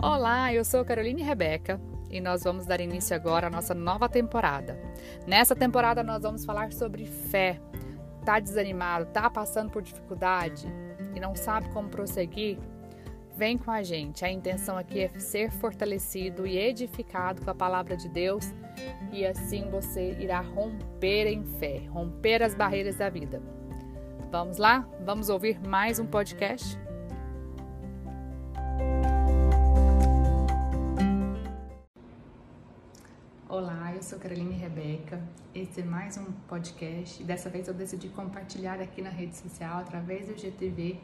Olá, eu sou Caroline Rebeca e nós vamos dar início agora à nossa nova temporada. Nessa temporada nós vamos falar sobre fé. Tá desanimado, tá passando por dificuldade e não sabe como prosseguir? Vem com a gente. A intenção aqui é ser fortalecido e edificado com a palavra de Deus e assim você irá romper em fé, romper as barreiras da vida. Vamos lá? Vamos ouvir mais um podcast? Eu sou Caroline Rebeca. Esse é mais um podcast. Dessa vez eu decidi compartilhar aqui na rede social, através do GTV,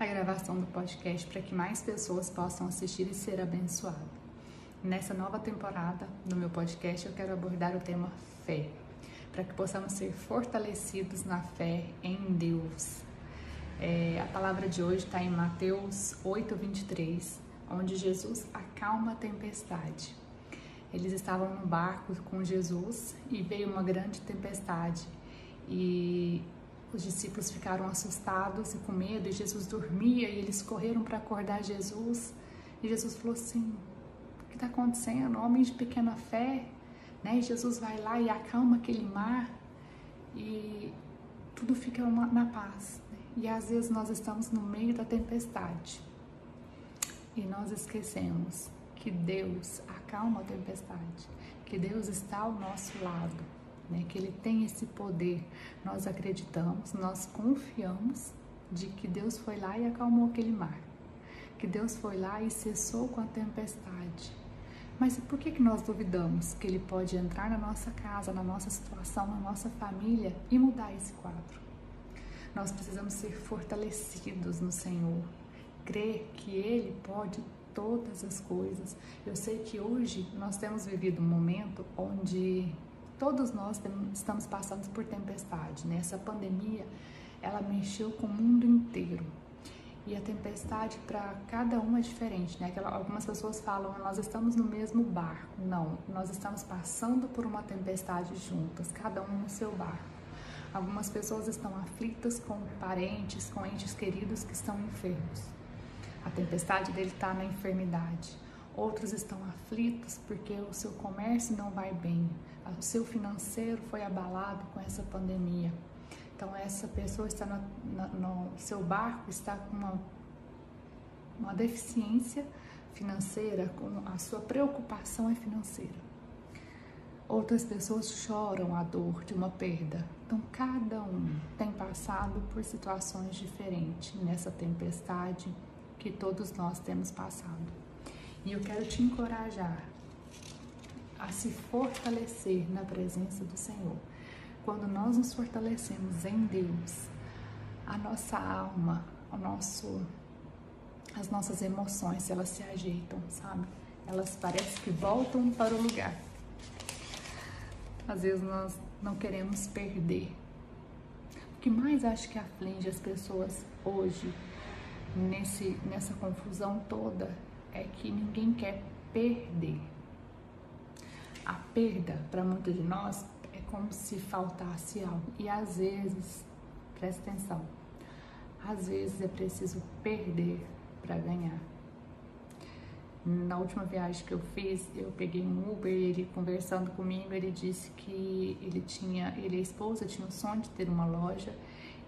a gravação do podcast para que mais pessoas possam assistir e ser abençoadas. Nessa nova temporada do meu podcast, eu quero abordar o tema fé, para que possamos ser fortalecidos na fé em Deus. É, a palavra de hoje está em Mateus 8, 23, onde Jesus acalma a tempestade. Eles estavam no barco com Jesus e veio uma grande tempestade e os discípulos ficaram assustados e com medo e Jesus dormia e eles correram para acordar Jesus e Jesus falou assim: o que está acontecendo? Homens de pequena fé, né? E Jesus vai lá e acalma aquele mar e tudo fica na paz. Né? E às vezes nós estamos no meio da tempestade e nós esquecemos que Deus acalma a tempestade, que Deus está ao nosso lado, né? que Ele tem esse poder. Nós acreditamos, nós confiamos de que Deus foi lá e acalmou aquele mar, que Deus foi lá e cessou com a tempestade. Mas por que, que nós duvidamos que Ele pode entrar na nossa casa, na nossa situação, na nossa família e mudar esse quadro? Nós precisamos ser fortalecidos no Senhor, crer que Ele pode todas as coisas. Eu sei que hoje nós temos vivido um momento onde todos nós estamos passando por tempestade, né? Essa pandemia, ela mexeu com o mundo inteiro. E a tempestade para cada um é diferente, né? Algumas pessoas falam, nós estamos no mesmo barco. Não, nós estamos passando por uma tempestade juntas, cada um no seu barco. Algumas pessoas estão aflitas com parentes, com entes queridos que estão enfermos. A tempestade dele está na enfermidade. Outros estão aflitos porque o seu comércio não vai bem, o seu financeiro foi abalado com essa pandemia. Então essa pessoa está no, no, no seu barco está com uma, uma deficiência financeira, com a sua preocupação é financeira. Outras pessoas choram a dor de uma perda. Então, cada um tem passado por situações diferentes nessa tempestade que todos nós temos passado. E eu quero te encorajar a se fortalecer na presença do Senhor. Quando nós nos fortalecemos em Deus, a nossa alma, o nosso, as nossas emoções, elas se ajeitam, sabe? Elas parecem que voltam para o lugar. Às vezes nós não queremos perder. O que mais acho que aflige as pessoas hoje nesse, nessa confusão toda é que ninguém quer perder. A perda, para muitos de nós, é como se faltasse algo. E às vezes, presta atenção, às vezes é preciso perder para ganhar. Na última viagem que eu fiz, eu peguei um Uber e ele conversando comigo, ele disse que ele tinha, ele e a esposa tinham o sonho de ter uma loja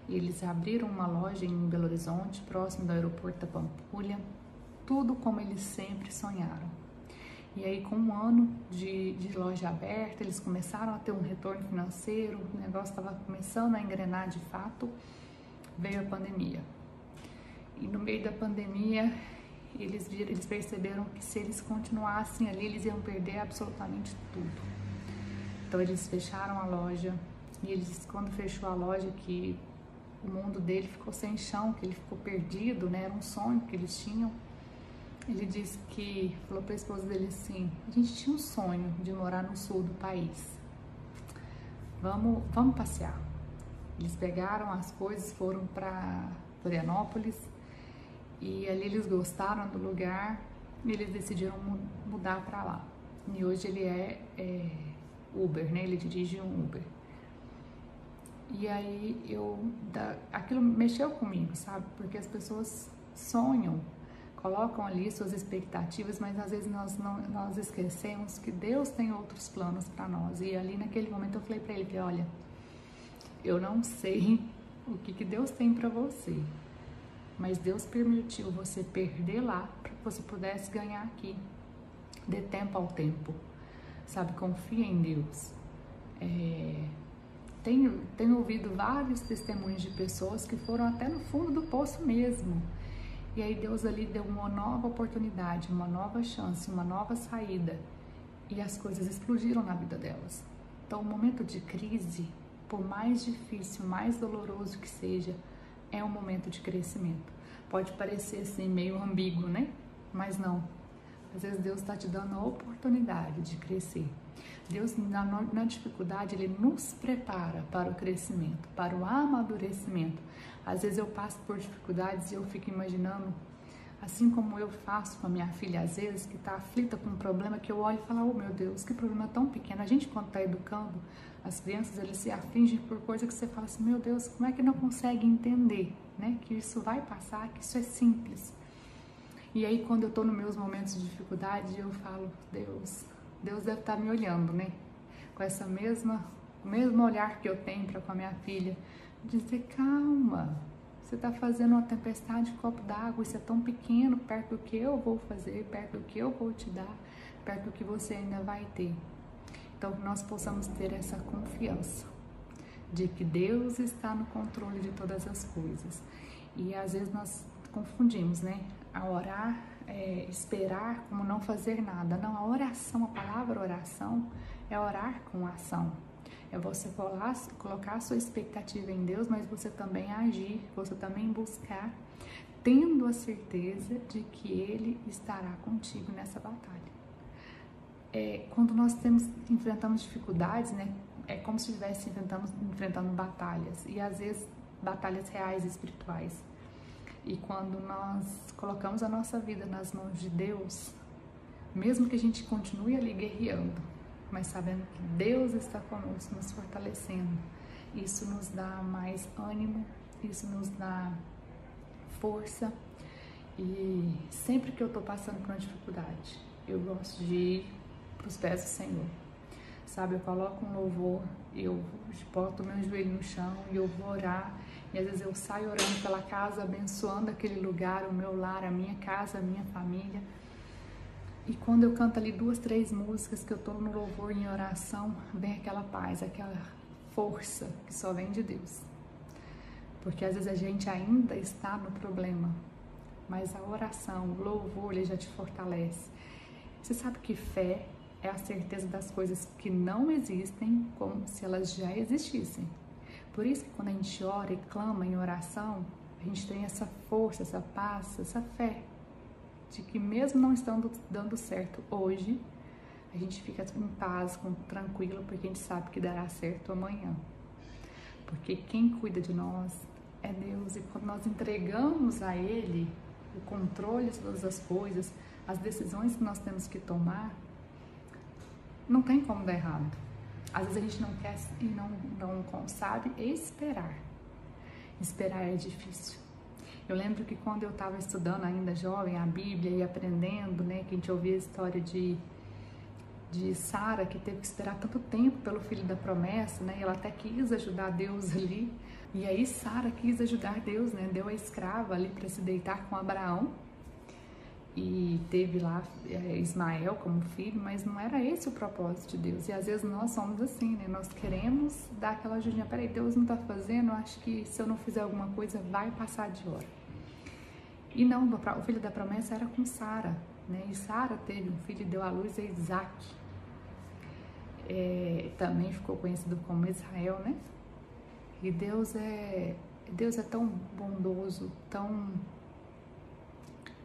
eles abriram uma loja em Belo Horizonte, próximo do aeroporto da Pampulha, tudo como eles sempre sonharam. E aí, com um ano de, de loja aberta, eles começaram a ter um retorno financeiro, o negócio estava começando a engrenar de fato, veio a pandemia. E no meio da pandemia, eles, eles perceberam que se eles continuassem ali, eles iam perder absolutamente tudo. Então, eles fecharam a loja, e eles, quando fechou a loja, que o mundo dele ficou sem chão, que ele ficou perdido, né? Era um sonho que eles tinham. Ele disse que falou para a esposa dele assim: a gente tinha um sonho de morar no sul do país. Vamos, vamos passear. Eles pegaram as coisas, foram para Florianópolis e ali eles gostaram do lugar e eles decidiram mudar para lá. E hoje ele é, é Uber, né? Ele dirige um Uber. E aí eu, da, aquilo mexeu comigo, sabe? Porque as pessoas sonham colocam ali suas expectativas, mas às vezes nós, não, nós esquecemos que Deus tem outros planos para nós. E ali naquele momento eu falei para ele, olha, eu não sei o que, que Deus tem para você, mas Deus permitiu você perder lá para que você pudesse ganhar aqui. Dê tempo ao tempo, sabe? Confia em Deus. É... Tenho, tenho ouvido vários testemunhos de pessoas que foram até no fundo do poço mesmo. E aí Deus ali deu uma nova oportunidade, uma nova chance, uma nova saída. E as coisas explodiram na vida delas. Então, o momento de crise, por mais difícil, mais doloroso que seja, é um momento de crescimento. Pode parecer assim meio ambíguo, né? Mas não. Às vezes Deus está te dando a oportunidade de crescer. Deus, na, na dificuldade, Ele nos prepara para o crescimento, para o amadurecimento. Às vezes eu passo por dificuldades e eu fico imaginando, assim como eu faço com a minha filha, às vezes, que está aflita com um problema, que eu olho e falo, oh meu Deus, que problema tão pequeno. A gente, quando está educando as crianças, eles se afligem por coisa que você fala assim, meu Deus, como é que não consegue entender, né? Que isso vai passar, que isso é simples. E aí, quando eu estou nos meus momentos de dificuldade, eu falo, Deus, Deus deve estar me olhando, né? Com essa mesma, o mesmo olhar que eu tenho para com a minha filha, dizer calma, você está fazendo uma tempestade de copo d'água, isso é tão pequeno perto do que eu vou fazer, perto do que eu vou te dar, perto do que você ainda vai ter. Então, que nós possamos ter essa confiança de que Deus está no controle de todas as coisas. E às vezes nós confundimos, né? A orar é, esperar como não fazer nada. Não, a oração, a palavra oração é orar com ação. É você colocar a sua expectativa em Deus, mas você também agir, você também buscar, tendo a certeza de que Ele estará contigo nessa batalha. É, quando nós temos, enfrentamos dificuldades, né, é como se estivesse enfrentando, enfrentando batalhas, e às vezes batalhas reais espirituais e quando nós colocamos a nossa vida nas mãos de Deus, mesmo que a gente continue ali guerreando, mas sabendo que Deus está conosco, nos fortalecendo, isso nos dá mais ânimo, isso nos dá força. E sempre que eu estou passando por uma dificuldade, eu gosto de ir para os pés do Senhor. Sabe, eu coloco um louvor, eu boto meu joelho no chão e eu vou orar e às vezes eu saio orando pela casa, abençoando aquele lugar, o meu lar, a minha casa, a minha família. E quando eu canto ali duas, três músicas que eu estou no louvor em oração, vem aquela paz, aquela força que só vem de Deus. Porque às vezes a gente ainda está no problema, mas a oração, o louvor, ele já te fortalece. Você sabe que fé é a certeza das coisas que não existem como se elas já existissem. Por isso que quando a gente ora e clama em oração, a gente tem essa força, essa paz, essa fé de que mesmo não estando dando certo hoje, a gente fica em paz, com, tranquilo, porque a gente sabe que dará certo amanhã. Porque quem cuida de nós é Deus e quando nós entregamos a Ele o controle de todas as coisas, as decisões que nós temos que tomar, não tem como dar errado. Às vezes a gente não quer e não, não sabe esperar. Esperar é difícil. Eu lembro que quando eu estava estudando ainda jovem a Bíblia e aprendendo, né, que a gente ouvia a história de, de Sara que teve que esperar tanto tempo pelo filho da promessa, né, e ela até quis ajudar Deus ali. E aí Sara quis ajudar Deus, né, deu a escrava ali para se deitar com Abraão e teve lá é, Ismael como filho, mas não era esse o propósito de Deus. E às vezes nós somos assim, né? Nós queremos dar aquela ajudinha. Peraí, Deus não está fazendo, acho que se eu não fizer alguma coisa vai passar de hora. E não, o filho da promessa era com Sara, né? E Sara teve um filho e deu à luz a Isaac. É, também ficou conhecido como Israel, né? E Deus é, Deus é tão bondoso, tão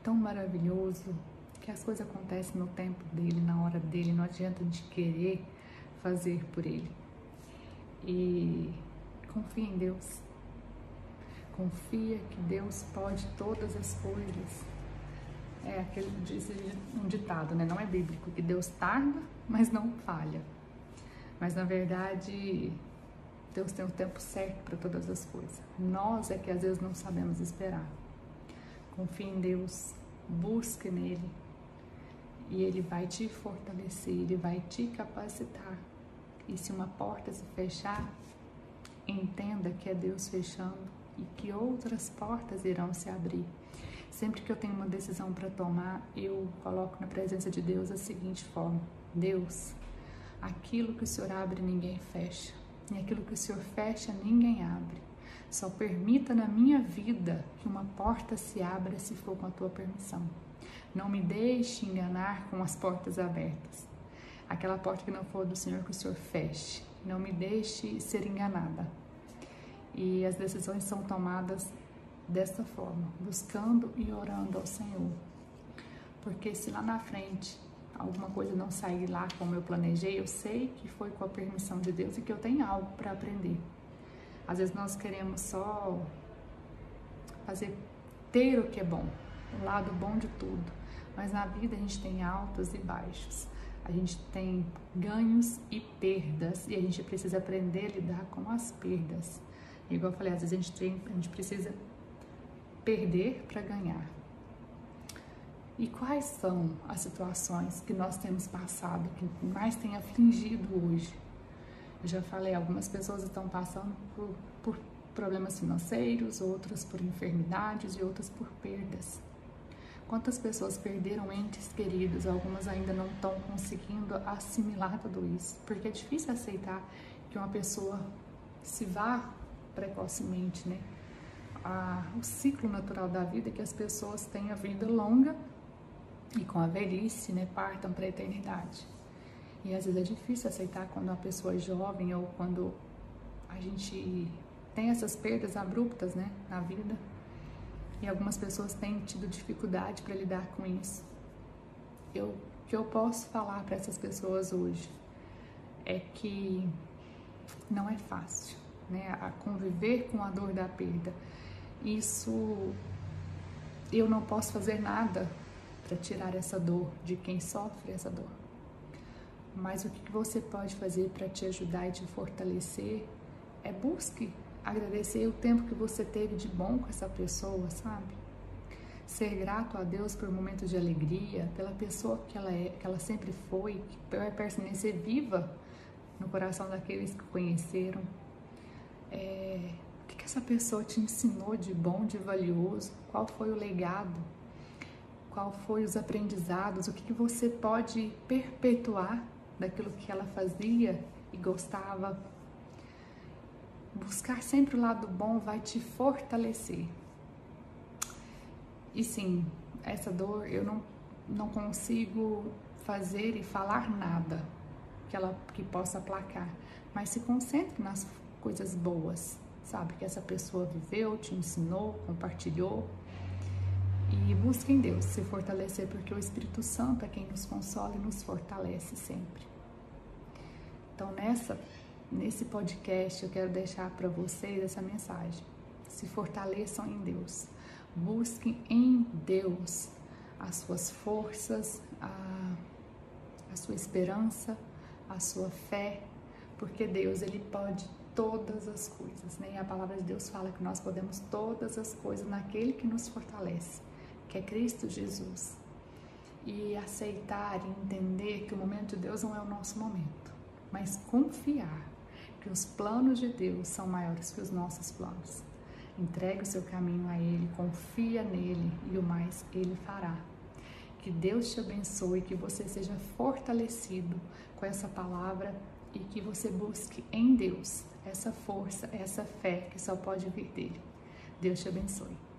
tão maravilhoso que as coisas acontecem no tempo dele, na hora dele, não adianta gente querer fazer por ele. E confia em Deus. Confia que Deus pode todas as coisas. É aquele um ditado, né? Não é bíblico, que Deus tarda, mas não falha. Mas na verdade, Deus tem o tempo certo para todas as coisas. Nós é que às vezes não sabemos esperar. Confie em Deus, busque nele e ele vai te fortalecer, ele vai te capacitar. E se uma porta se fechar, entenda que é Deus fechando e que outras portas irão se abrir. Sempre que eu tenho uma decisão para tomar, eu coloco na presença de Deus a seguinte forma: Deus, aquilo que o Senhor abre, ninguém fecha, e aquilo que o Senhor fecha, ninguém abre. Só permita na minha vida que uma porta se abra se for com a tua permissão. Não me deixe enganar com as portas abertas. Aquela porta que não for do Senhor, que o Senhor feche. Não me deixe ser enganada. E as decisões são tomadas dessa forma, buscando e orando ao Senhor. Porque se lá na frente alguma coisa não sair lá como eu planejei, eu sei que foi com a permissão de Deus e que eu tenho algo para aprender. Às vezes nós queremos só fazer ter o que é bom, o lado bom de tudo. Mas na vida a gente tem altos e baixos. A gente tem ganhos e perdas e a gente precisa aprender a lidar com as perdas. Igual eu falei, às vezes a gente, tem, a gente precisa perder para ganhar. E quais são as situações que nós temos passado, que mais tem afligido hoje? Eu já falei, algumas pessoas estão passando por, por problemas financeiros, outras por enfermidades e outras por perdas. Quantas pessoas perderam entes queridos, algumas ainda não estão conseguindo assimilar tudo isso, porque é difícil aceitar que uma pessoa se vá precocemente, né? O ciclo natural da vida é que as pessoas têm a vida longa e com a velhice, né, partam para a eternidade. E às vezes é difícil aceitar quando uma pessoa é jovem ou quando a gente tem essas perdas abruptas, né, na vida. E algumas pessoas têm tido dificuldade para lidar com isso. Eu, que eu posso falar para essas pessoas hoje é que não é fácil, né? A conviver com a dor da perda. Isso eu não posso fazer nada para tirar essa dor de quem sofre essa dor. Mas o que você pode fazer para te ajudar e te fortalecer é busque agradecer o tempo que você teve de bom com essa pessoa, sabe? Ser grato a Deus por momentos de alegria, pela pessoa que ela é, que ela sempre foi, que vai permanecer viva no coração daqueles que conheceram. É, o que, que essa pessoa te ensinou de bom, de valioso? Qual foi o legado? Qual foi os aprendizados? O que, que você pode perpetuar daquilo que ela fazia e gostava buscar sempre o lado bom vai te fortalecer. E sim, essa dor eu não, não consigo fazer e falar nada que ela que possa aplacar, mas se concentre nas coisas boas, sabe? Que essa pessoa viveu, te ensinou, compartilhou. E busque em Deus se fortalecer, porque o Espírito Santo é quem nos consola e nos fortalece sempre. Então, nessa Nesse podcast eu quero deixar para vocês essa mensagem. Se fortaleçam em Deus. Busquem em Deus as suas forças, a, a sua esperança, a sua fé, porque Deus ele pode todas as coisas, né? E a palavra de Deus fala que nós podemos todas as coisas naquele que nos fortalece, que é Cristo Jesus. E aceitar e entender que o momento de Deus não é o nosso momento, mas confiar que os planos de Deus são maiores que os nossos planos. Entregue o seu caminho a Ele, confia nele e o mais Ele fará. Que Deus te abençoe, que você seja fortalecido com essa palavra e que você busque em Deus essa força, essa fé que só pode vir dele. Deus te abençoe.